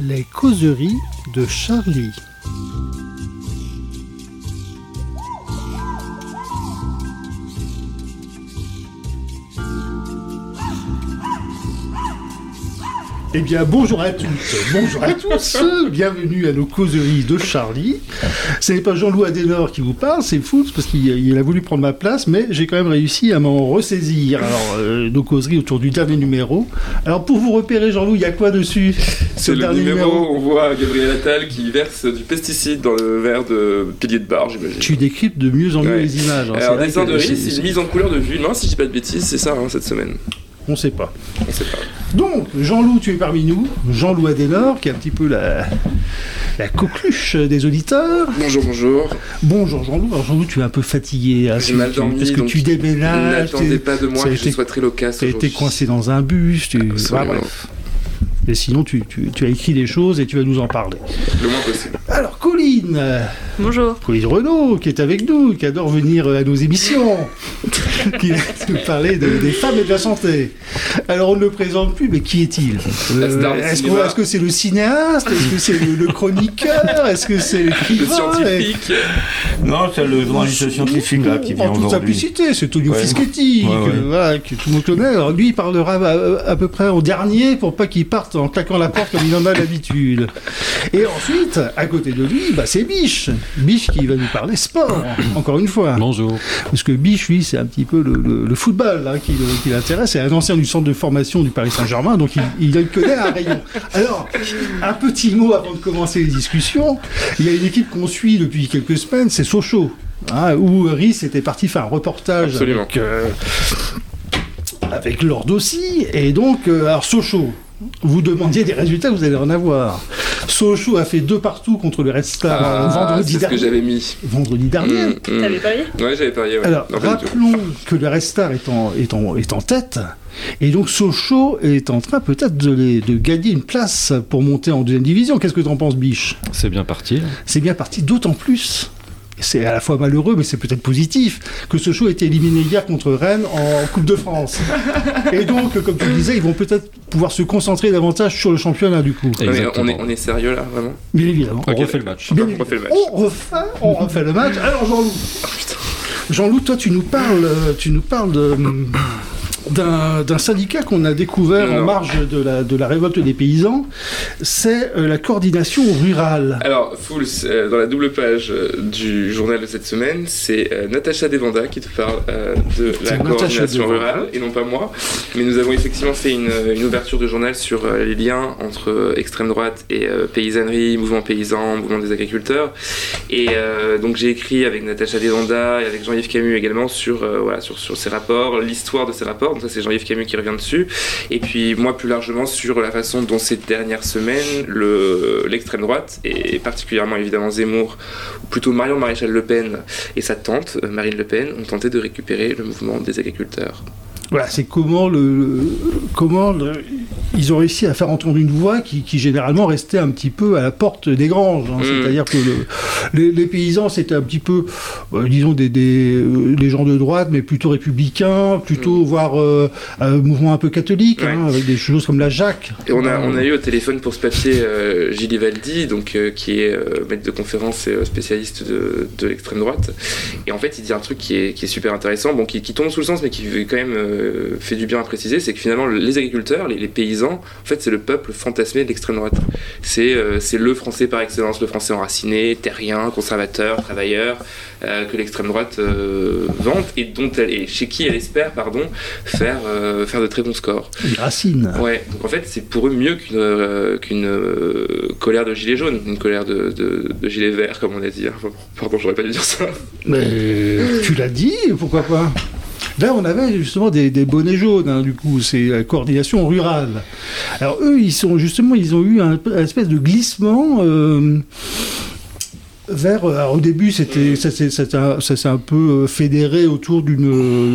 Les causeries de Charlie. Eh bien, bonjour à toutes, bonjour à tous, bienvenue à nos causeries de Charlie. Ce n'est pas Jean-Loup Adenor qui vous parle, c'est fou, parce qu'il a voulu prendre ma place, mais j'ai quand même réussi à m'en ressaisir. Alors, euh, nos causeries autour du dernier numéro. Alors, pour vous repérer, Jean-Loup, il y a quoi dessus? C'est le numéro, on voit Gabriel Attal qui verse du pesticide dans le verre de pilier de bar, j'imagine. Tu décryptes de mieux en mieux les images. hein. Alors, dessin de riz, c'est- une mise en couleur de vue. Non, si je dis pas de bêtises, c'est ça hein, cette semaine. On sait pas. On sait pas. Donc, Jean-Loup, tu es parmi nous. Jean-Loup Adenor, qui est un petit peu la, la coqueluche des auditeurs. Bonjour, bonjour. Bonjour Jean-Loup. Alors Jean-Loup, tu es un peu fatigué. hein, J'ai mal dormi, Parce que tu déménages. N'attendez pas de moi que je été- sois très loquace Tu as été coincé dans un bus. Tu... Ah, bref. Et sinon, tu, tu- tu as écrit des choses et tu vas nous en parler. Le moins possible. Alors, Colline, Bonjour. Colline Renaud, qui est avec nous, qui adore venir à nos émissions, qui va nous parler de- des femmes et de la santé. Alors, on ne le présente plus, mais qui est-il? Euh, Est-ce que c'est le cinéaste? Est-ce que c'est le, le chroniqueur? Est-ce que c'est Le l'écrivain scientifique. Non, c'est le journaliste scientifique là qui vient En toute simplicité, c'est Tonio Ouais. Fischetti, Ouais, ouais. que, voilà, que tout le monde connaît. Alors lui, il parlera à, à peu près au dernier pour pas qu'il parte en claquant la porte comme il en a l'habitude. Et ensuite, à côté de lui, bah, c'est Biche. Biche qui va nous parler sport, encore une fois. Bonjour. Parce que Biche, lui, c'est un petit peu le, le- le football hein, qui, l'intéresse. C'est un ancien du centre de formation du Paris Saint-Germain, donc il, il connaît un rayon. Alors, un petit mot avant de commencer les discussions. Il y a une équipe qu'on suit depuis quelques semaines, c'est Sochaux. hein, où Rhys était parti faire un reportage Absolument. avec, euh, avec Lord aussi. Et donc, euh, alors Sochaux, vous demandiez des résultats, vous allez en avoir. Sochaux a fait deux partout contre le Red Star euh, Ah, vendredi, c'est ce que dernier. j'avais mis. vendredi dernier. Mm, mm. T'avais parié Ouais, j'avais parié. Ouais. Alors, Non, rappelons que le Red Star est en, est en, est en tête, et donc Sochaux est en train peut-être de, les- de gagner une place pour monter en deuxième division. Qu'est-ce que tu en penses, Biche? C'est bien parti. C'est bien parti, d'autant plus. C'est à la fois malheureux, mais c'est peut-être positif, que Sochaux a été éliminé hier contre Rennes en Coupe de France. Et donc, comme tu le disais, ils vont peut-être pouvoir se concentrer davantage sur le championnat, du coup. Mais on, est, on est sérieux là, vraiment? Bien évidemment. On refait le match. Bien On refait le match. On refait, on refait le match. Alors Jean-Loup. Jean-Loup, toi tu nous parles, euh, tu nous parles de, d'un, syndicat qu'on a découvert en marge de la, de la révolte des paysans. C'est euh, la coordination rurale. Alors, Fools, euh, dans la double page euh, du journal de cette semaine, c'est euh, Natacha Devanda qui te parle de la coordination Devanda. rurale, et non pas moi. Mais nous avons effectivement fait une, une ouverture de journal sur les liens entre extrême droite et paysannerie, mouvement paysan, mouvement des agriculteurs. Et donc j'ai écrit avec Natacha Devanda et avec Jean-Yves Camus également sur, voilà, sur, sur ces rapports, l'histoire de ces rapports. Donc ça c'est Jean-Yves Camus qui revient dessus. Et puis moi plus largement sur la façon dont ces dernières semaines le- l'extrême droite et particulièrement évidemment Zemmour ou plutôt Marion Maréchal Le Pen et sa tante euh, Marine Le Pen ont tenté de récupérer le mouvement des agriculteurs. Voilà, c'est comment le, le- comment le- ils ont réussi à faire entendre une voix qui, qui généralement restait un petit peu à la porte des granges. hein. Mm. C'est-à-dire que le- les, les paysans c'était un petit peu, euh, disons des, des, euh, des gens de droite, mais plutôt républicains, plutôt voire euh, un mouvement un peu catholique, hein, avec des choses comme la Jacques. Et on a, on a eu au téléphone pour ce papier euh, Gilles Ivaldi, donc, qui est maître de conférence et spécialiste de, de l'extrême droite. Et en fait, il dit un truc qui est, qui est super intéressant, bon, qui, qui tombe sous le sens, mais qui quand même euh, fait du bien à préciser, c'est que finalement, les agriculteurs, les, les paysans, en fait, c'est le peuple fantasmé de l'extrême droite. C'est euh, le français par excellence, le français enraciné, terrien, conservateur, travailleur, euh, que l'extrême droite euh, vante et, dont elle, et chez qui elle espère pardon, faire, faire de très bons scores. les racines. Ouais, donc en fait, c'est pour eux mieux qu'une qu'une colère de gilet jaune, une colère de, de, de gilet vert, comme on a dit. hein. Pardon, j'aurais pas dû dire ça. Mais tu l'as dit, pourquoi pas? Là, on avait justement des, bonnets jaunes, hein, du coup, c'est la coordination rurale. Alors eux, ils sont justement, ils ont eu un, un espèce de glissement euh, vers, alors, au début, c'était, ça, s'est- ça, s'est un- peu euh, fédéré autour d'une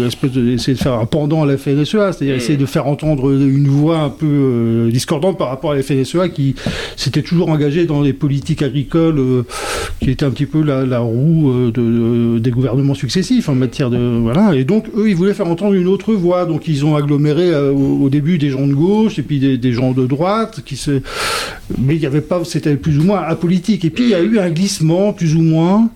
euh, espèce de, essayer de faire un pendant à la FNSEA, c'est-à-dire Mm. essayer de faire entendre une voix un peu euh, discordante par rapport à la FNSEA qui s'était toujours engagée dans les politiques agricoles euh, qui étaient un petit peu la, la roue euh, de, de- des gouvernements successifs en matière de voilà. Et donc eux, ils voulaient faire entendre une autre voix, donc ils ont aggloméré euh, au, au début des gens de gauche et puis des, des gens de droite qui se, mais il y avait pas, c'était plus ou moins apolitique. Et puis il y a eu un glissement plus ou moins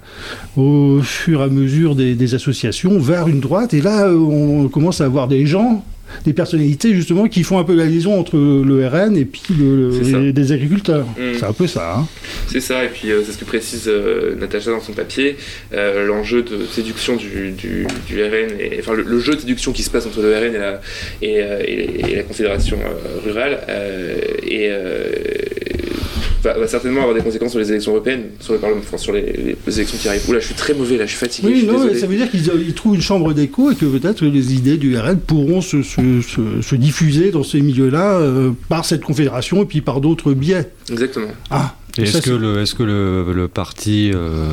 au fur et à mesure des, des associations vers une droite. Et là, euh, on commence à avoir des gens, des personnalités justement qui font un peu la liaison entre le RN et puis le- les, des agriculteurs. Mm. C'est un peu ça. hein. C'est ça, et puis euh, c'est ce que précise euh, Natacha dans son papier. Euh, L'enjeu de séduction du, du, du RN, et, enfin le, le jeu de séduction qui se passe entre le RN et la, et, et- et la Confédération rurale et, va, va certainement avoir des conséquences sur les élections européennes, sur le Parlement, enfin, sur les, élections qui arrivent. Oula, je suis très mauvais là, je suis fatigué. je Oui, suis non, ça veut dire qu'ils ils trouvent une chambre d'écho et que peut-être les idées du RN pourront se, se- se- se diffuser dans ces milieux-là euh, par cette confédération et puis par d'autres biais. Exactement. Ah, est-ce que, le, est-ce que le, le parti euh,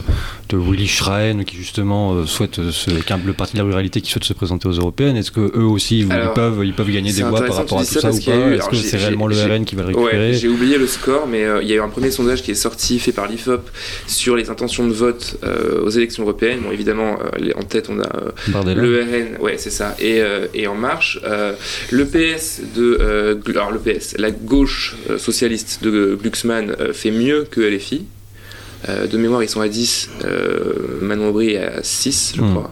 de Willy Schrein, qui justement euh, souhaite se, un- le parti de la ruralité qui souhaite se présenter aux européennes, est-ce que eux aussi ils, peuvent, ils peuvent gagner des voix par rapport à tout ça ou pas Est-ce que c'est réellement le RN qui va le récupérer Ouais, j'ai oublié le score, mais euh, il y a eu un premier sondage qui est sorti, fait par l'IFOP, sur les intentions de vote euh, aux élections européennes. Bon, évidemment, euh, en tête, on a euh, le RN, ouais, c'est ça, et, euh, et En Marche. Euh, le PS de. euh, alors, le PS, la gauche euh, socialiste de Glucksmann euh, fait mieux que LFI. Euh, de mémoire, ils sont à 10, euh, Manon Aubry est à 6, je Hmm. crois.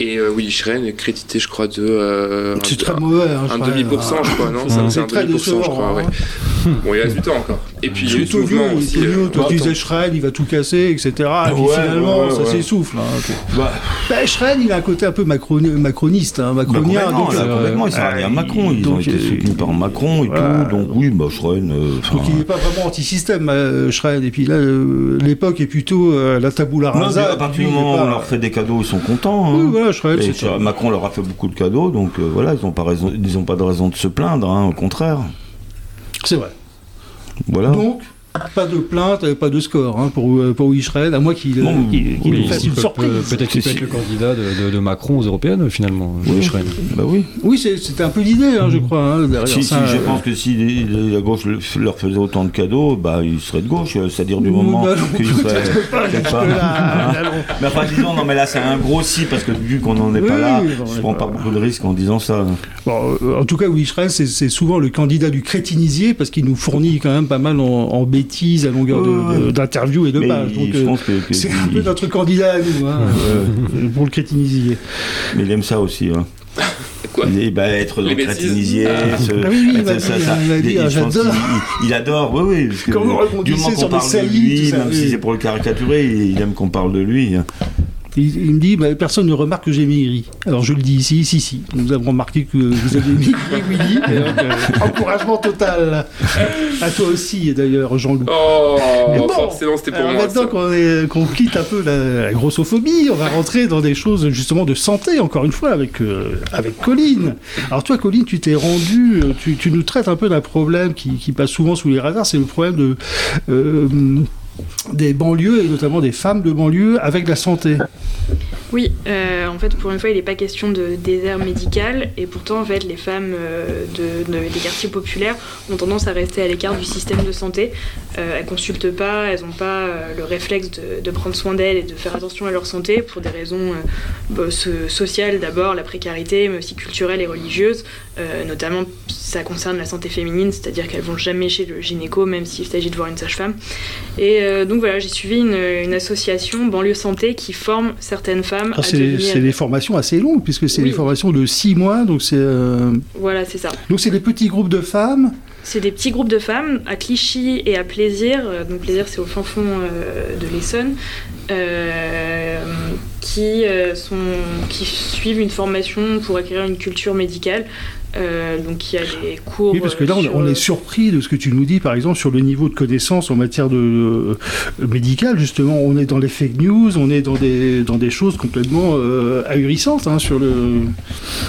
Et euh, Willy Schren est crédité, je crois, de. euh, un- c'est très mauvais. hein, je un crois. demi-pourcent, je crois, non. C'est un- C'est un très demi-pourcent, je décevant. crois, ouais. hein. Bon, il reste du temps encore. Et puis, il y a tout vieux, aussi. Euh, toi, tu disais Schrein, il va tout casser, etc. Et puis Ouais, finalement, ouais, ça ouais. s'essouffle. hein. Bah, Ben, Schrein, il a un côté un peu macroni- macroniste, hein, bah, macronien. complètement, donc, euh, complètement, sont alliés à Macron, ils ont donc, été soutenus par Macron et tout, donc oui, bah, enfin, Donc il n'est pas vraiment anti-système, Schrein. Et puis là, l'époque est plutôt la tabula non, rasa. à partir du il moment où on leur fait des cadeaux, ils sont contents. Vois, Macron leur a fait beaucoup de cadeaux, donc euh, voilà, ils n'ont pas, raison- ils ont pas de raison de se plaindre, hein, au contraire. c'est vrai. Voilà. Donc, pas de plainte, euh, pas de score hein, pour, euh, pour Schrein, à moins qu'il euh, Bon, Oui, nous fasse une peut- surprise. peut- Peut-être qu'il peut être le candidat de, de- de Macron aux européennes finalement, Oui. Bah oui. Oui, c'est- c'était un peu l'idée, hein, je crois, hein, derrière Si, si, je euh, pense que si les- les- la gauche le- leur faisait autant de cadeaux, bah, ils seraient de gauche, c'est-à-dire du moment bah qu'ils seraient... pas, pas. là, là, non. Mais enfin, disons, non, mais là, c'est un gros si, parce que vu qu'on n'en est Oui, pas là, oui, on je est prends pas- beaucoup de risques en disant ça. Bon, en tout cas, Schrein, c'est c'est souvent le candidat du crétinisier parce qu'il nous fournit quand même pas mal en, en bêtises à longueur d'interviews et de pages. Donc, euh, c'est un peu notre candidat à nous, hein, euh, pour le crétinisier. mais il aime ça aussi. Hein. Quoi Il est- bah, être dans le crétinisier. Il adore, oui, oui. Parce que Quand vous du moment qu'on parle de lui, même oui. si c'est pour le caricaturer, il, il aime qu'on parle de lui. Il, il me dit, bah, personne ne remarque que j'ai maigri. Alors je le dis ici, si, si. Nous avons remarqué que vous avez maigri, Willy. Euh, encouragement total. À toi aussi, d'ailleurs, Jean-Loup. Oh, bon, forcément, c'était pour moi. maintenant qu'on quitte un peu la, la grossophobie, on va rentrer dans des choses justement de santé, encore une fois, avec, euh, avec Colline. Alors toi, Colline, tu t'es rendu, euh, tu, tu nous traites un peu d'un problème qui, qui passe souvent sous les radars, c'est le problème de, euh, des banlieues, et notamment des femmes de banlieue, avec la santé. Oui, euh, en fait, pour une fois, il n'est pas question de désert médical, et pourtant, en fait, les femmes euh, de, de- des quartiers populaires ont tendance à rester à l'écart du système de santé. Euh, elles consultent pas, elles n'ont pas le réflexe de, prendre soin d'elles et de faire attention à leur santé pour des raisons bah, so- sociales d'abord, la précarité, mais aussi culturelles et religieuses. Euh, notamment, ça concerne la santé féminine, c'est-à-dire qu'elles vont jamais chez le gynéco, même s'il s'agit de voir une sage-femme. Et donc voilà, j'ai suivi une association banlieue santé qui forme certaines femmes À C'est devenir. des formations assez longues, puisque c'est Oui. des formations de six mois, donc c'est euh, Voilà, c'est ça. donc c'est des petits groupes de femmes. C'est des petits groupes de femmes à Clichy et à Plaisir. euh, Donc Plaisir, c'est au fin fond euh, de l'Essonne. euh, qui, euh, sont, qui suivent une formation pour acquérir une culture médicale Euh, donc il y a des cours. Oui, parce que là, on, sur- on est surpris de ce que tu nous dis, par exemple, sur le niveau de connaissance en matière de euh, médicale. Justement, on est dans les fake news, on est dans des dans des choses complètement euh, ahurissantes hein, sur le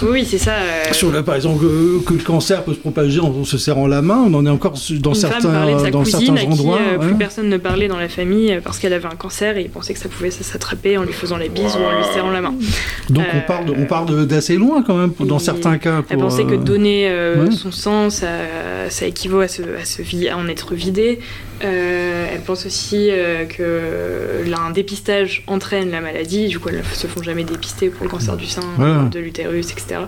Oui, c'est ça. euh, sur le, par exemple que, le cancer peut se propager en, en se serrant la main. On en est encore dans une certains dans certains à qui endroits. plus ouais. personne ne parlait dans la famille parce qu'elle avait un cancer et ils pensaient que ça pouvait s'attraper en lui faisant les bises ou en lui serrant la main. Donc on parle on parle d'assez loin quand même dans certains cas. Elle pour, que euh, donner euh, ouais. son sang, ça, ça équivaut à, se, à, se à en être vidé. Euh, elle pense aussi euh, que là, un dépistage entraîne la maladie. Du coup, elles ne se font jamais dépister pour le cancer du sein, Voilà. de l'utérus, etc.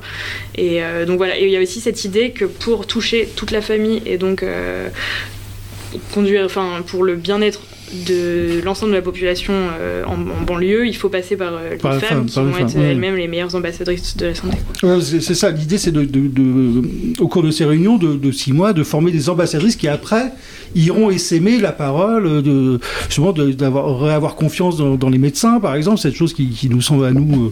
Et donc voilà. Et il y a aussi cette idée que pour toucher toute la famille et donc conduire, enfin, pour le bien-être de l'ensemble de la population euh, en, en banlieue, il faut passer par euh, les Par femmes femme, qui vont être ouais. elles-mêmes les meilleures ambassadrices de la santé. Ouais, c'est ça, l'idée c'est de, de- de- au cours de ces réunions de, de six mois, de former des ambassadrices qui après iront essaimer la parole, de, justement d'avoir avoir confiance dans, dans les médecins par exemple, cette chose qui, qui nous semble à nous, euh,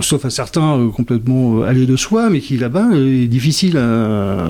sauf à certains, euh, complètement euh, aller de soi, mais qui là-bas est difficile à,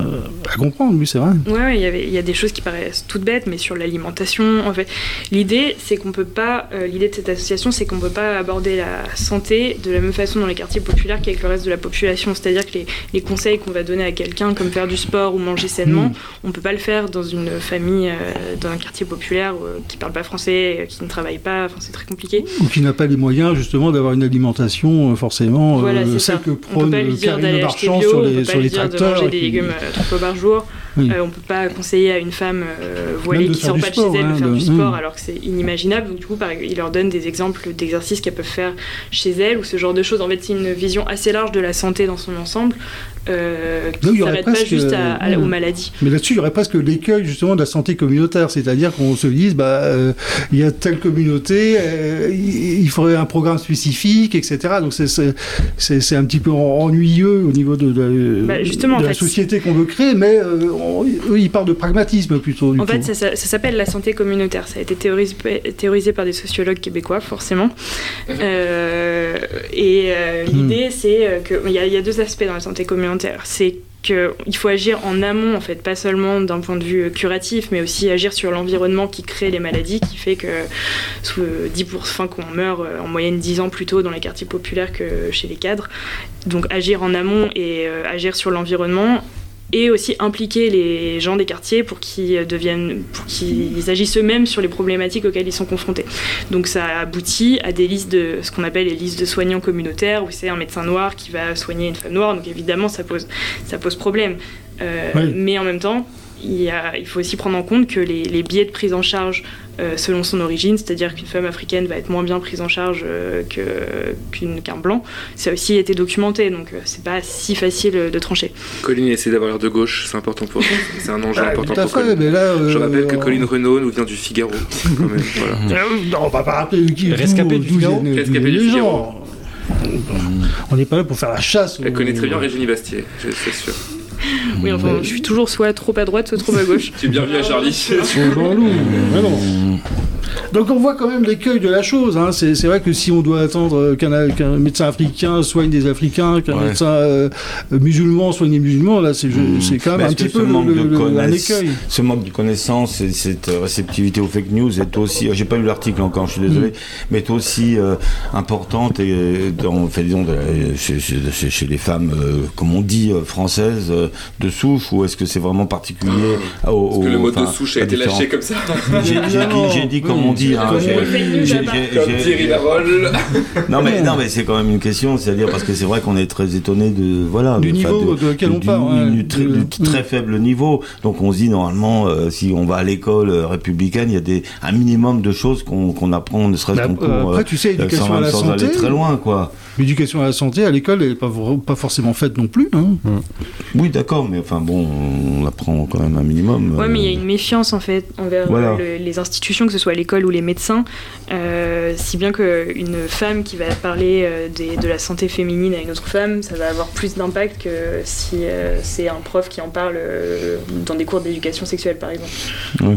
à comprendre, oui c'est vrai. Ouais, il y a des choses qui paraissent toutes bêtes, mais sur l'alimentation, en fait, l'idée, c'est qu'on peut pas, euh, l'idée de cette association, c'est qu'on peut pas aborder la santé de la même façon dans les quartiers populaires qu'avec le reste de la population. C'est-à-dire que les, les conseils qu'on va donner à quelqu'un, comme faire du sport ou manger sainement, Mm. on peut pas le faire dans une famille, euh, dans un quartier populaire euh, qui parle pas français, euh, qui ne travaille pas. Enfin, c'est très compliqué. Ou qui n'a pas les moyens justement d'avoir une alimentation euh, forcément, Voilà, euh, celle ça. que On peut prône pas lui euh, Karine Marchand bio, sur on peut les, pas sur lui les dire de tracteurs. manger des légumes euh, trois fois par jour. Oui. Euh, on peut pas conseiller à une femme euh, voilée qui faire sort pas de chez elle hein, de faire de- du sport alors que c'est inimaginable. Donc du coup, il leur donne des exemples d'exercices qu'elles peuvent faire chez elles ou ce genre de choses. En fait, c'est une vision assez large de la santé dans son ensemble euh, qui ne s'arrête pas juste à- à- euh, aux maladies. Mais là-dessus, il y aurait presque l'écueil justement de la santé communautaire, c'est-à-dire qu'on se dise, bah, euh, il y a telle communauté, euh, il faudrait un programme spécifique, etc. Donc c'est- un petit peu en- ennuyeux au niveau de, de- Bah, justement, de en la fait, société qu'on veut créer, mais on- eux, ils parlent de pragmatisme plutôt. Du En fait, ça, ça- ça s'appelle la santé communautaire. Ça a été théorisé, théorisé par des sociologues québécois, forcément. Et euh, l'idée, c'est qu'il y a deux aspects dans la santé communautaire. C'est qu'il faut agir en amont, en fait, pas seulement d'un point de vue curatif, mais aussi agir sur l'environnement qui crée les maladies, qui fait que sous euh, 10%, enfin, qu'on meurt euh, en moyenne 10 ans plus tôt dans les quartiers populaires que chez les cadres. Donc agir en amont et euh, agir sur l'environnement et aussi impliquer les gens des quartiers pour qu'ils deviennent, pour qu'ils agissent eux-mêmes sur les problématiques auxquelles ils sont confrontés. Donc ça aboutit à des listes de ce qu'on appelle les listes de soignants communautaires où c'est un médecin noir qui va soigner une femme noire. Donc évidemment ça pose ça pose problème. Euh, Oui. Mais en même temps il, y a- il faut aussi prendre en compte que les, les biais de prise en charge euh, selon son origine, c'est-à-dire qu'une femme africaine va être moins bien prise en charge euh, que- qu'une- qu'un blanc, ça a aussi été documenté, donc euh, c'est pas si facile euh, de trancher. Colline essaie d'avoir l'air de gauche, c'est important pour c'est un enjeu Ah, important pour fait, mais là, Je euh, rappelle que Colline Renault nous vient du Figaro. quand même, voilà. Non, on va pas rappeler qui Rescapé du Figaro d'où Rescapé du Figaro. On n'est pas là pour faire la chasse. Elle connaît très bien Régine Bastier, je- c'est sûr. Oui, enfin, je suis toujours soit trop à droite, soit trop à gauche. Tu es bienvenue à Charlie. Jean-Loup. Mais non. Donc on voit quand même l'écueil de la chose. hein. C'est c'est vrai que si on doit attendre euh, qu'un qu'un médecin africain soigne des Africains, qu'un Ouais. médecin euh, musulman soigne des musulmans, là c'est Mmh. c'est quand même un petit peu le- manque le- de le- un connaisse- écueil. Ce manque de connaissance et cette euh, réceptivité aux fake news est aussi, j'ai pas lu l'article encore, je suis désolé, mais est aussi euh, importante et euh, dans, fait, disons, de- chez, chez- chez- chez les femmes, euh, comme on dit, euh, françaises euh, de souche, ou est-ce que c'est vraiment particulier au, Parce que au- le mot de souche a été différents- lâché comme ça. J'ai j'ai dit, j'ai dit comme on dit. hein, Comme j'ai- on dit. j'ai- j'ai- Comme j'ai- Thierry non mais non mais c'est quand même une question, c'est-à-dire parce que c'est vrai qu'on est très étonné de voilà Du de- niveau de lequel on parle, du, très, De- du très faible niveau. Donc on se dit normalement euh, si on va à l'école euh, républicaine, il y a des un minimum de choses qu'on qu'on apprend, ne serait-ce Bah, cours. euh, après, tu sais, l'éducation sans, à la sans santé. aller très loin quoi. L'éducation à la santé à l'école elle n'est pas, forcément faite non plus. hein. Oui d'accord, mais enfin bon, on apprend quand même un minimum. Ouais, mais il y a euh, une méfiance en fait envers Voilà. euh, le- les institutions, que ce soit l'école ou les médecins, euh, si bien qu'une femme qui va parler des- de la santé féminine à une autre femme, ça va avoir plus d'impact que si euh, c'est un prof qui en parle euh, dans des cours d'éducation sexuelle par exemple. oui.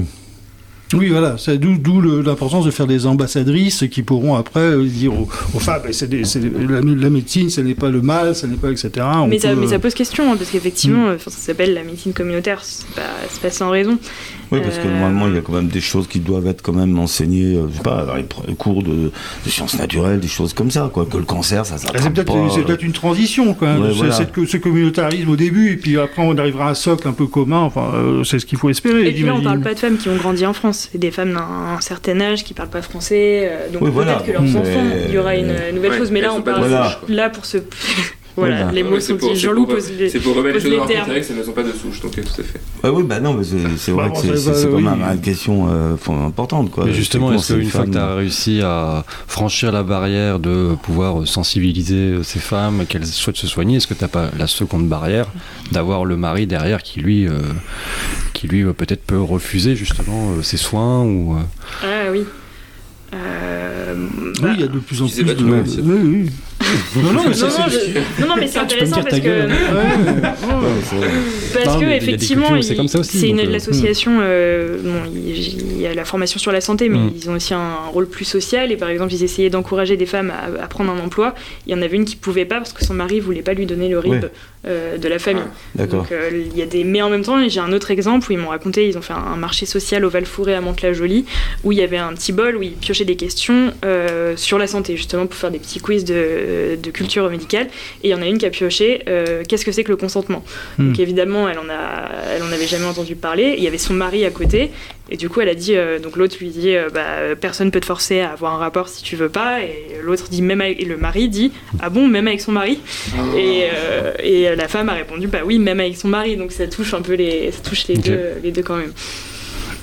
Oui, voilà, c'est d'où, l'importance de faire des ambassadrices qui pourront après euh, dire aux, aux femmes, c'est des- c'est des- la, la médecine, ce n'est pas le mal, ce n'est pas etc. Mais ça, peut, mais euh, ça pose question, hein, parce qu'effectivement, Mm. enfin, ça s'appelle la médecine communautaire, c'est pas, c'est pas sans raison. Oui, parce que normalement, il y a quand même des choses qui doivent être quand même enseignées, euh, je sais pas, dans les cours de, de sciences naturelles, des choses comme ça, quoi. Que le cancer, ça Ah, s'attrape C'est peut-être, pas, c'est euh, peut-être une transition, même. Ouais, C'est- voilà. ce communautarisme au début, et puis après on arrivera à un socle un peu commun. Enfin, euh, c'est ce qu'il faut espérer. Et puis là, on parle pas de femmes qui ont grandi en France, c'est des femmes d'un certain âge qui parlent pas français, euh, donc Oui, peut-être voilà. que leurs enfants, il y aura une nouvelle Ouais, chose. Mais là, on parle de Voilà. quoi. là pour ce. Voilà, Voilà. les mots sont dits. c'est Jean-Loup pour- pose les. C'est pour remettre les choses dans leur termes. contexte, elles ne sont pas de souche, donc euh, tout à fait. Ah oui, bah non, mais c'est, vrai Bah, que c'est, quand même une question euh, importante, quoi. Mais justement, est-ce qu'une fois que tu as réussi à franchir la barrière de pouvoir sensibiliser ces femmes, qu'elles souhaitent se soigner, est-ce que tu n'as pas la seconde barrière d'avoir le mari derrière qui lui, euh, qui lui euh, peut-être peut refuser justement euh, ses soins ou euh, Ah oui. Euh, Oui, il y a de plus en plus de. oui, oui. Non, non, mais non, ça, non, c'est- je- non, non, mais c'est Ah, intéressant parce que. Parce que effectivement, c'est une donc, euh, l'association. euh, bon, il y a la formation sur la santé, mais Mm. ils ont aussi un rôle plus social. Et par exemple, ils essayaient d'encourager des femmes à, à prendre un emploi. Il y en avait une qui pouvait pas parce que son mari voulait pas lui donner le RIB Ouais. euh, de la famille. D'accord. Donc euh, il y a des. Mais en même temps, j'ai un autre exemple où ils m'ont raconté, ils ont fait un, marché social au Val-Fouré à Mantes-la-Jolie, où il y avait un petit bol où ils piochaient des questions euh, sur la santé, justement pour faire des petits quiz de, de culture médicale. Et il y en a une qui a pioché euh, qu'est-ce que c'est que le consentement. Hmm. Donc évidemment, elle en a, elle en avait jamais entendu parler. Il y avait son mari à côté, et du coup, elle a dit, euh, donc l'autre lui dit, euh, bah, personne peut te forcer à avoir un rapport si tu veux pas. Et l'autre dit, même avec, et le mari dit, ah bon, même avec son mari? Et, euh, et la femme a répondu, bah oui, même avec son mari. Donc ça touche un peu les, ça touche les deux, les deux quand même.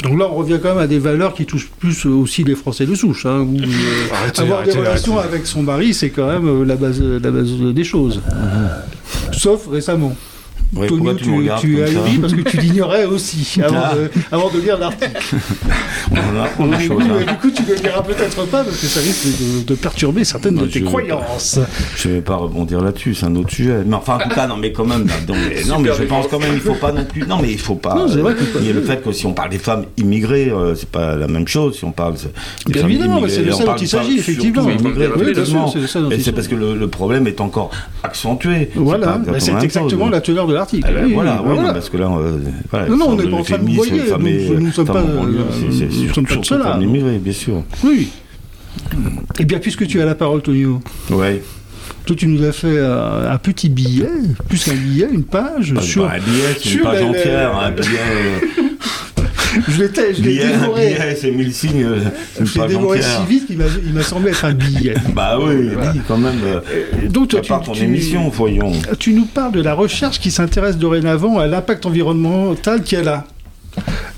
Donc là, on revient quand même à des valeurs qui touchent plus aussi les Français de souche. Hein, où, euh, Arrêtez, avoir des relations arrêtez. avec son mari, c'est quand même euh, la base, la base des choses. Sauf récemment. Ouais, Tonio, tu tu, tu as ri parce que tu l'ignorais aussi avant, Ah. de, avant de lire l'article. On a- on a Du coup, là. du coup, tu ne le diras peut-être pas parce que ça risque de, de perturber certaines de tes je- croyances. Je vais pas rebondir là-dessus, c'est un autre sujet. Mais enfin, en tout cas, non, mais quand même, mais- non, mais je pense quand même, il faut pas non plus. Non, mais il faut pas. Vrai il y a le fait que si on parle des femmes immigrées, euh, c'est pas la même chose. Si on parle des Bien femmes évidemment, mais c'est de ça on dont il s'agit, effectivement. Et c'est parce que le, problème est encore accentué. Voilà, c'est la exactement la teneur de l'article. Ah ben Oui, voilà, oui, oui, parce que là, euh, voilà, Non, non, on n'est pas en train de voyer, femme nous- ne sommes pas, euh, nous sommes pour cela. bien sûr. Oui. Eh bien, puisque tu as la parole, Tonio, Ouais. toi, tu nous as fait euh, un petit billet, plus qu'un billet, une page Pas- sur. pas un billet, c'est une sur page entière, un billet. Je l'ai je l'ai dévoré. billet, c'est mille signes, euh, Je l'ai dévoré si vite qu'il m'a il m'a semblé être un billet. Bah oui, oui, quand même. euh, Euh, Donc, part tu, ton tu- émission, voyons. tu nous parles de la recherche qui s'intéresse dorénavant à l'impact environnemental qu'elle a,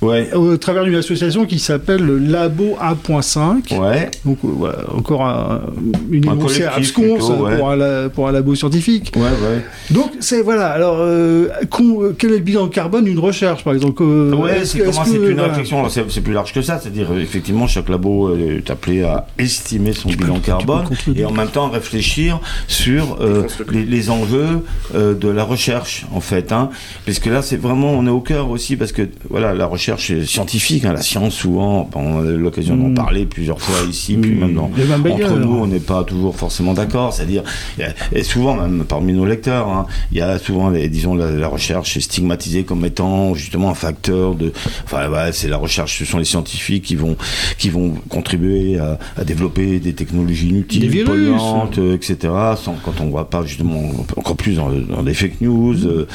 Ouais, au travers d'une association qui s'appelle le Labo 1.5. ouais, Donc euh, encore un, une Un absconce plutôt, ouais. pour, un, la- pour un labo scientifique. ouais, ouais. Donc c'est voilà. Alors euh, con- euh, quel est le bilan carbone d'une recherche par exemple euh, Ouais, est-ce c'est que- c'est que, une voilà. réflexion. C'est plus large que ça, c'est-à-dire euh, effectivement chaque labo euh, est appelé à estimer son bilan carbone peux et en même temps réfléchir sur euh, les, les enjeux euh, de la recherche en fait, hein, puisque là c'est vraiment on est au cœur aussi parce que voilà la recherche scientifique, hein, la science souvent, bon, on a eu l'occasion d'en Mm. parler plusieurs fois ici, puis même dans Les mêmes entre nous, on n'est pas toujours forcément d'accord. C'est-à-dire, et souvent, même parmi nos lecteurs, hein, il y a souvent, les, disons, la, la recherche est stigmatisée comme étant justement un facteur de. Enfin, c'est la recherche. Ce sont les scientifiques qui vont qui vont contribuer à, à développer des technologies inutiles, Des virus. polluantes, euh, etc. Sans quand on voit pas justement encore plus dans, dans des fake news, euh,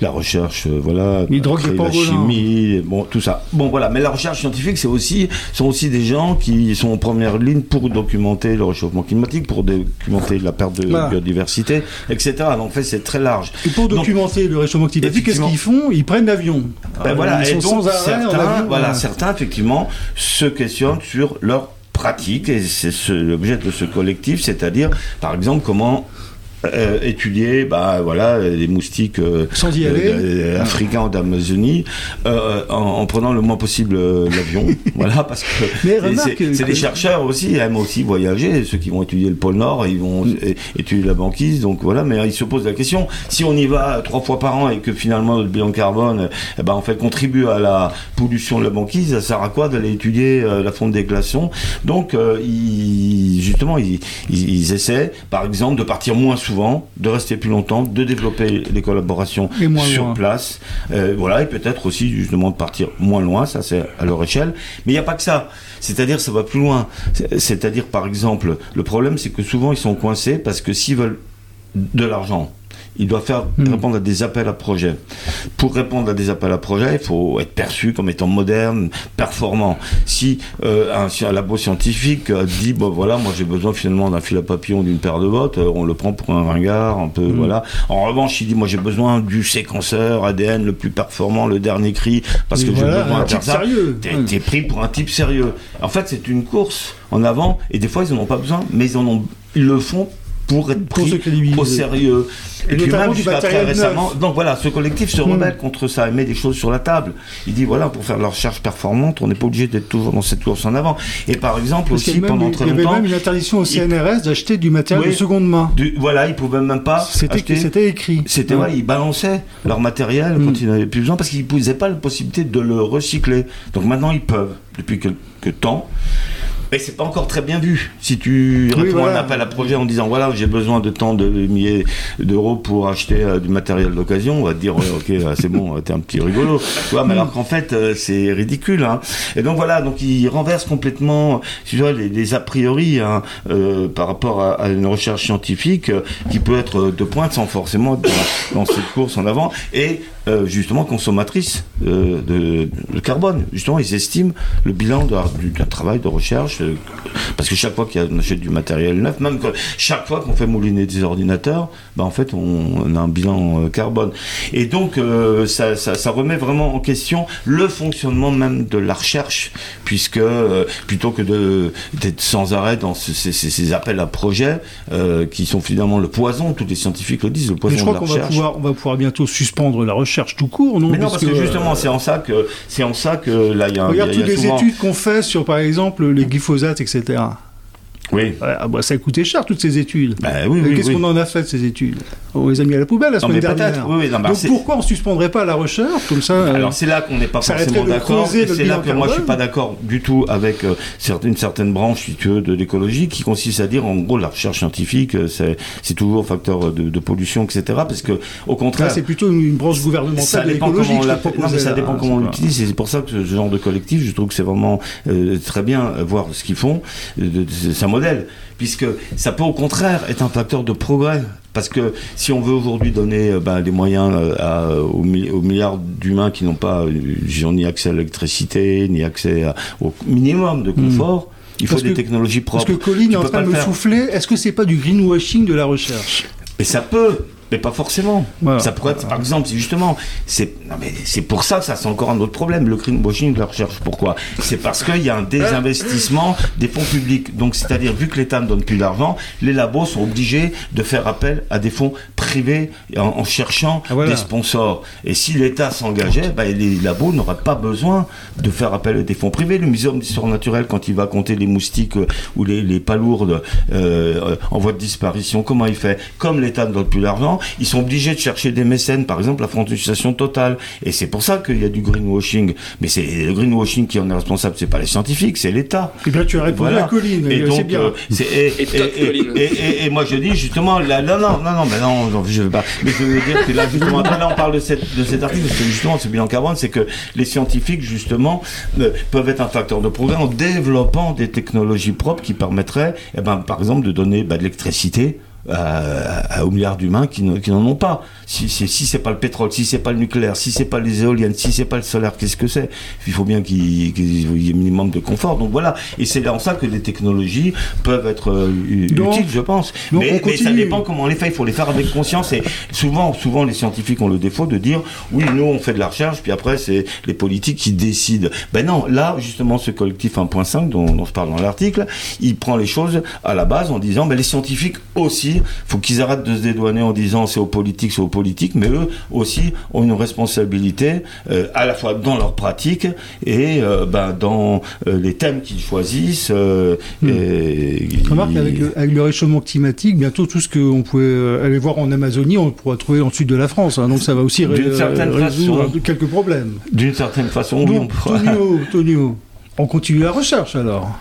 la recherche, euh, voilà, Les la chimie, bon, tout ça. Bon, voilà. Mais la recherche scientifique, c'est aussi, sont aussi des gens qui sont en première ligne pour documenter le réchauffement climatique, pour documenter la perte de Voilà. biodiversité, etc. Donc, en fait, c'est très large. Et pour Donc, documenter le réchauffement climatique, qu'est-ce qu'ils font? Ils prennent l'avion. Ben voilà, ils et sont donc sans arrêt en certains, avion. voilà, certains effectivement se questionnent sur leur pratique et c'est ce- l'objet de ce collectif, c'est-à-dire par exemple comment euh, étudier bah, voilà, les moustiques euh, Sans y aller. euh, africains d'Amazonie en, en prenant le moins possible l'avion. voilà, parce que c'est que- des chercheurs aussi, ils aiment aussi voyager. Ceux qui vont étudier le pôle Nord, ils vont é- étudier la banquise. Donc voilà, mais ils se posent la question si on y va trois fois par an et que finalement notre bilan carbone, eh ben, en fait, contribue à la pollution de la banquise, ça sert à quoi d'aller étudier la fonte des glaçons? Donc, ils, justement, ils, ils, ils essaient, par exemple, de partir moins souvent, de rester plus longtemps, de développer les collaborations sur loin. place. Euh, voilà, et peut-être aussi justement de partir moins loin, ça c'est à leur échelle. Mais il n'y a pas que ça. C'est-à-dire, ça va plus loin. C'est- C'est-à-dire, par exemple, le problème, c'est que souvent ils sont coincés parce que s'ils veulent de l'argent, ils doivent faire Hmm. répondre à des appels à projets. Pour répondre à des appels à projets, il faut être perçu comme étant moderne, performant. Si euh, un, un labo scientifique euh, dit bon voilà, moi j'ai besoin finalement d'un fil à papillon, d'une paire de bottes, euh, on le prend pour un ringard, un peu voilà. En revanche, il dit moi j'ai besoin du séquenceur ADN le plus performant, le dernier cri, parce que voilà, j'ai besoin un de faire type ça. sérieux. T'es Ouais. t'es pris pour un type sérieux. En fait, c'est une course en avant, et des fois ils en ont pas besoin, mais ils en ont, ils le font pour être pris au sérieux. Et Et, puis même jusqu'à très récemment. Donc voilà, ce collectif se Hmm. rebelle contre ça et met des choses sur la table. Il dit voilà, pour faire de la recherche performante, on n'est pas obligé d'être toujours dans cette course en avant. Et par exemple Parce aussi pendant très il y avait longtemps, même une interdiction au il- CNRS d'acheter du matériel Oui. de seconde main. du- voilà, ils pouvaient même pas C'était acheter. c'était écrit. C'était Ouais. ils balançaient leur matériel Mm. quand ils n'avaient plus besoin parce qu'ils n'avaient pas la possibilité de le recycler. Donc maintenant ils peuvent depuis quelques temps. Mais c'est pas encore très bien vu. Si tu Oui, réponds à un appel à projet en disant voilà j'ai besoin de tant de milliers d'euros pour acheter euh, du matériel d'occasion, on va te dire ouais, ok euh, c'est bon euh, t'es un petit rigolo. Tu vois, mais alors qu'en fait euh, c'est ridicule. Hein. Et donc voilà donc ils renversent complètement tu vois les, les a priori hein, euh, par rapport à, à une recherche scientifique qui peut être de pointe sans forcément être dans, dans cette course en avant et euh, justement consommatrice euh, de, de carbone. Justement, ils estiment le bilan du- d'un travail de recherche, euh, parce que chaque fois qu'on achète du matériel neuf, même que chaque fois qu'on fait mouliner des ordinateurs, ben en fait, on, on a un bilan carbone. Et donc, ça, ça- ça remet vraiment en question le fonctionnement même de la recherche, puisque plutôt que d'être sans arrêt dans ce- ces, ces- appels à projets, qui sont finalement le poison, tous les scientifiques le disent, le Mais poison de la va recherche. pouvoir, on va pouvoir bientôt suspendre la recherche tout court, non Mais non, parce que justement, euh, c'est en ça que c'est en ça que là, il y a, il y a- Regarde il y a toutes les souvent- études qu'on fait sur, par exemple, les glyphosates, etc. Oui. Ouais, ah bah, ça a coûté cher, toutes ces études. Bah, oui, oui, Qu'est-ce oui. qu'on en a fait de ces études? Les a mis à la poubelle la semaine dernière. Oui, oui, non, bah, Donc pourquoi on ne suspendrait pas la recherche comme ça euh, Alors c'est là qu'on n'est pas ça forcément d'accord. C'est là que moi je suis pas d'accord du tout avec euh, certaines certaines branches si tu veux, de l'écologie qui consiste à dire en gros la recherche scientifique euh, c'est toujours facteur de, de pollution etc. Parce que au contraire c'est plutôt une branche ça gouvernementale de dépend comment on l'a. Non, mais ça dépend comment on l'utilise. C'est pour ça que ce genre de collectif, je trouve que c'est vraiment euh, très bien voir ce qu'ils font. C'est un modèle, puisque ça peut au contraire être un facteur de progrès. Parce que si on veut aujourd'hui donner euh, ben, des moyens euh, à- aux, mi- aux milliards d'humains qui n'ont pas euh, ni accès à l'électricité, ni accès à- au minimum de confort, il faut Hmm. Parce des que- technologies Parce propres. que Colline est en train pas de le me souffler. Est-ce que c'est pas du greenwashing de la recherche? Mais ça peut, mais pas forcément. Voilà. Ça pourrait être, par exemple, justement, c'est, pour ça que ça c'est encore un autre problème, le greenwashing de la recherche. Pourquoi? C'est parce qu'il y a un désinvestissement des fonds publics. Donc, c'est-à-dire, vu que l'État ne donne plus d'argent, les labos sont obligés de faire appel à des fonds privés en, en cherchant Ah, voilà. des sponsors. Et si l'État s'engageait, bah, les labos n'auraient pas besoin de faire appel à des fonds privés. Le Muséum d'histoire naturelle, quand il va compter les moustiques euh, ou les, les palourdes euh, euh, en voie de disparition, comment il fait? Comme l'État ne donne plus d'argent, ils sont obligés de chercher des mécènes, par exemple la francisation totale. Et c'est pour ça qu'il y a du greenwashing. Mais c'est le greenwashing qui en est responsable, c'est pas les scientifiques, c'est l'État. Eh bien, tu as répondu Voilà. à Colline. Et donc, bien. euh, et, Et et- et- et- et moi je dis justement, là, non, non, non, non, mais non, non, je veux pas. Mais je veux dire que là, justement, là, on parle de, cette, de cet article, parce que justement, ce bilan carbone, c'est que les scientifiques, justement, euh, peuvent être un facteur de progrès en développant des technologies propres qui permettraient, eh ben, par exemple, de donner bah, de l'électricité. À- à- aux milliards d'humains qui, ne- qui n'en ont pas. Si, si, si c'est pas le pétrole, si c'est pas le nucléaire, si c'est pas les éoliennes, si c'est pas le solaire, qu'est-ce que c'est? Il faut bien qu'il, y ait un minimum de confort. Donc voilà. Et c'est en ça que les technologies peuvent être euh, Donc- utiles, je pense. mais, on mais ça dépend comment on les fait. Il faut les faire avec conscience. Et souvent, souvent, les scientifiques ont le défaut de dire oui, nous, on fait de la recherche, puis après, c'est les politiques qui décident. Ben non, là, justement, ce collectif 1.5 dont, dont je parle dans l'article, il prend les choses à la base en disant ben, les scientifiques aussi aussi, faut qu'ils arrêtent de se dédouaner en disant c'est aux politiques, c'est aux politiques, mais eux aussi ont une responsabilité euh, à la fois dans leur pratique et euh, ben, dans euh, les thèmes qu'ils choisissent. Hmm. et- Remarque, avec le, avec le réchauffement climatique, bientôt tout ce qu'on pouvait aller voir en Amazonie, on pourra trouver le sud de la France. hein. donc ça va aussi ré- résoudre façon. quelques problèmes. D'une certaine façon, oui, on Donc, pourra- Tonio, Tonio, on continue la recherche alors.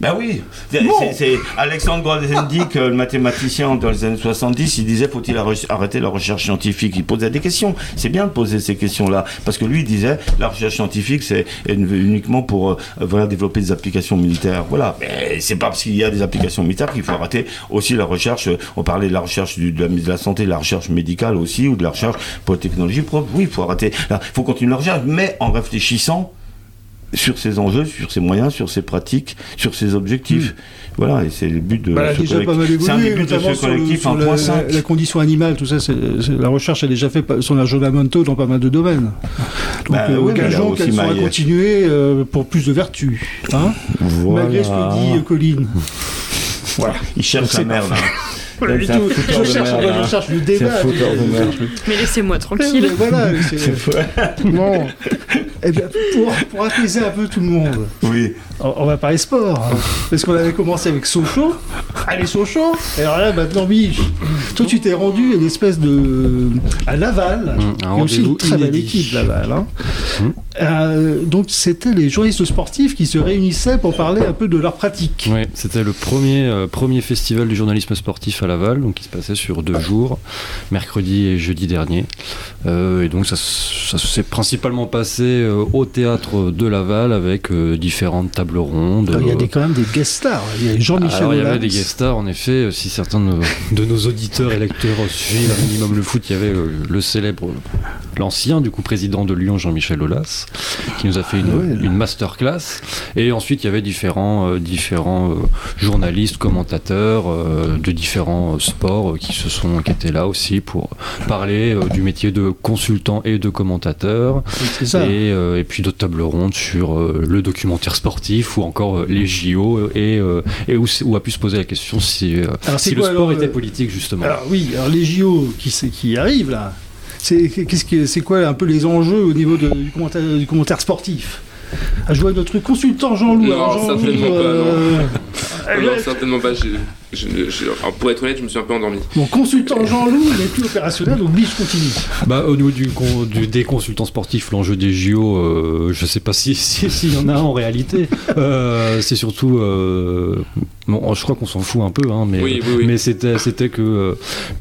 Ben oui, c'est Bon. c'est- c'est Alexandre Grothendieck, le mathématicien dans les années 70, il disait faut-il arrêter la recherche scientifique? Il posait des questions. C'est bien de poser ces questions-là parce que lui il disait la recherche scientifique c'est uniquement pour euh, voilà développer des applications militaires. Voilà, mais c'est pas parce qu'il y a des applications militaires qu'il faut arrêter aussi la recherche. On parlait de la recherche du- de, la, de la santé, de la recherche médicale aussi ou de la recherche pour les technologies propres. Oui, il faut arrêter. Il faut continuer la recherche, mais en réfléchissant sur ses enjeux, sur ses moyens, sur ses pratiques, sur ses objectifs. Voilà, et c'est le but de Bah, ce déjà pas mal collectif. C'est un des buts de ce sur, le- collectif sur en la, point la- 5. la condition animale, tout ça. c'est- la recherche a déjà fait son aggiornamento dans pas mal de domaines. Donc, Bah, euh, oui, mais gageons qu'elle sera continuée euh, pour plus de vertus. Hein Malgré ce que dit euh, Colline. Voilà. Il cherche c'est merde. hein. Voilà, Je cherche, merde, hein. je cherche le débat. Mais laissez-moi tranquille. Voilà, c'est- bon. Eh bien, pour, pour apaiser un peu tout le monde, Oui. On, va parler sport. hein. Parce qu'on avait commencé avec Sochaux. Allez, Sochaux Et alors là, maintenant, Biche, toi, tu t'es rendu à une espèce de. à Laval. Mmh, un Il y a aussi une très belle équipe, Laval. hein. Mmh. Euh, donc, c'était les journalistes sportifs qui se réunissaient pour parler un peu de leur pratique. Oui, c'était le premier, euh, premier festival du journalisme sportif à Laval, donc qui se passait sur deux jours, mercredi et jeudi dernier. Euh, et donc ça, ça s'est principalement passé au théâtre de Laval avec différentes tables Alors, il y a euh, des, quand même des guest stars. Il y a Jean-Michel alors il y avait des guest stars en effet, euh, si certains de nos, de nos auditeurs et lecteurs suivent un minimum le foot, il y avait euh, le célèbre, l'ancien du coup président de Lyon Jean-Michel Aulas, qui nous a fait une, Ouais. une masterclass. Et ensuite il y avait différents, euh, différents euh, journalistes, commentateurs euh, de différents euh, sports euh, qui se sont qui étaient là aussi pour parler euh, du métier de consultant et de commentateur. Et, euh, et puis d'autres tables rondes sur euh, le documentaire sportif ou encore euh, les JO et, euh, et où, a pu se poser la question si, euh, Alors, si le sport alors, était politique justement. Alors oui, alors les JO qui, c'est- qui arrivent là, c'est qu'est-ce que c'est quoi un peu les enjeux au niveau de- du, commentaire, du commentaire sportif? Ah, Je vois notre consultant Jean-Loup. Non, pas, euh, Non, certainement pas. je- je- je- pour être honnête, je me suis un peu endormi. Bon, consultant Jean-Loup n'est plus opérationnel, donc Biche continue. Bah, au niveau du, con- du- des consultants sportifs, l'enjeu des JO, euh, je sais pas si si- s'il y en a un en réalité. Euh, c'est surtout, euh, bon, je crois qu'on s'en fout un peu, hein, mais Oui, oui, oui. mais c'était c'était que euh,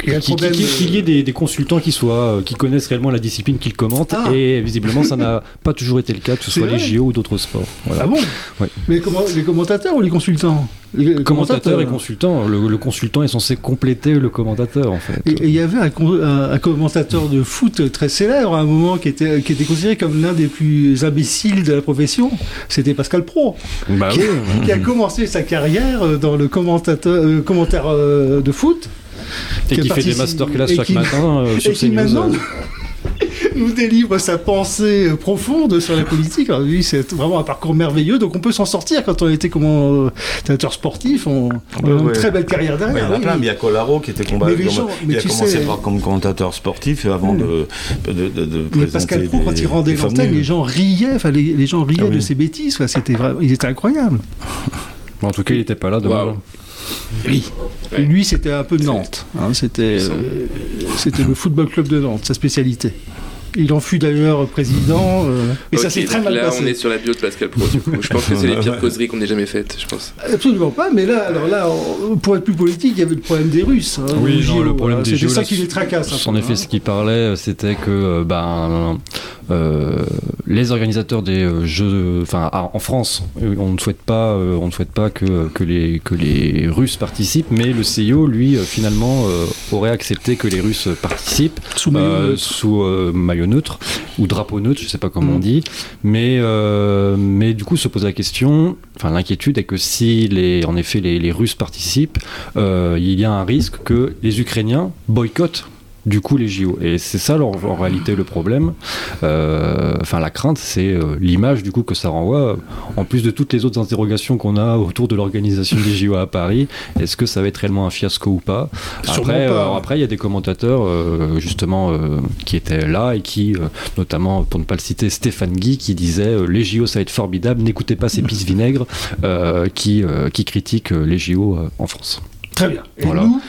Il y a le qu'il y ait des, des consultants qui soient euh, qui connaissent réellement la discipline qu'ils commentent Ah. et visiblement ça n'a pas toujours été le cas, que ce soit les JO ou d'autres sports. Voilà. Ah bon Ouais. Mais comment, les commentateurs ou les consultants? Les Commentateur et consultant, le, le consultant est censé compléter le commentateur en fait. Et il y avait un, con- un- un commentateur de foot très célèbre à un moment qui était, qui était considéré comme l'un des plus imbéciles de la profession. C'était Pascal Pro. Bah qui, oui, qui a commencé sa carrière euh, dans le commentateur, euh, commentaire euh, de foot. et qui fait des masterclass chaque qui- matin euh, et sur qui maintenant. nous délivre sa pensée euh, profonde sur la politique. Alors lui, c'est vraiment un parcours merveilleux, donc on peut s'en sortir quand on était commentateur sportif. On, on a Ouais, une ouais. très belle carrière Ouais, derrière. il y en a plein, mais il y a Colaro qui était combat, Mais les gens- mais il a commencé sais- par comme commentateur sportif avant Mm. de, de, de, de Mais présenter Pascal Pro, quand il rendait l'antenne, les gens riaient, enfin, les, les gens riaient Ah oui. de ses bêtises. Enfin, c'était vraiment, ils étaient incroyables. Bon, en tout cas, il n'était pas là demain. Oui. Ouais. Lui, c'était un peu Nantes. hein, c'était, euh, c'était le football club de Nantes, sa spécialité. Il en fut d'ailleurs président, euh, et ça s'est très mal là, passé. on est sur la bio de Pascal Pro. du coup. Je pense que c'est les pires causeries qu'on ait jamais faites. Je pense. Absolument pas, mais là, alors là, on- pour être plus politique, il y avait le problème des Russes. hein, Oui, non, le problème hein, des C'était ça là, qui les tracasse. un En effet, hein. ce qu'il parlait, c'était que euh, ben, euh, les organisateurs des euh, Jeux, enfin en France, on ne souhaite pas, on ne souhaite pas que, que les que les Russes participent, mais le CIO, lui, euh, finalement, euh, aurait accepté que les Russes participent Sous maillot euh, sous euh, maillot neutre ou drapeau neutre, je sais pas comment Mm. on dit, mais euh, mais du coup se pose la question, enfin l'inquiétude est que si les en effet les, les Russes participent, euh, il y a un risque que les Ukrainiens boycottent du coup les JO. Et c'est ça en, en réalité le problème. Euh, Enfin la crainte, c'est euh, l'image du coup que ça renvoie. En plus de toutes les autres interrogations qu'on a autour de l'organisation des JO à Paris, est-ce que ça va être réellement un fiasco ou pas? Sûrement Après, pas. euh, après il y a des commentateurs justement qui étaient là et qui, notamment pour ne pas le citer, Stéphane Guy qui disait les JO ça va être formidable, n'écoutez pas ces pistes vinaigres qui, qui critiquent les JO en France. Très bien. Et Voilà. nous,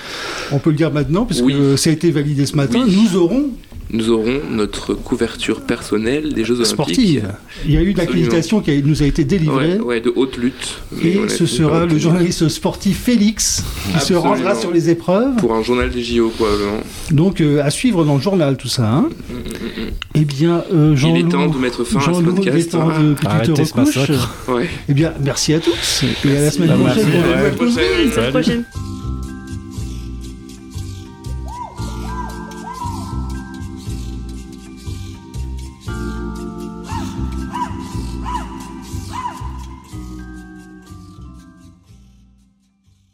on peut le dire maintenant, puisque Oui. ça a été validé ce matin, Oui. nous aurons Nous aurons notre couverture personnelle des Jeux Olympiques. sportive. Il y a eu une Absolument. accréditation qui a- nous a été délivrée. Ouais, ouais, de haute lutte. Et ce sera le journaliste sportif Félix qui se rendra sur les épreuves. Pour un journal des JO, probablement. Donc euh, à suivre dans le journal tout ça. hein. Mm, mm, mm. Eh bien, euh, Il est temps de mettre fin à ce Jean-Loup, il est podcast. temps hein. de- que tu te Arrêtez ce recouches. massacre. Ouais. Eh bien, merci à tous. Et à la Merci. semaine Bah, prochaine merci. À la semaine prochaine.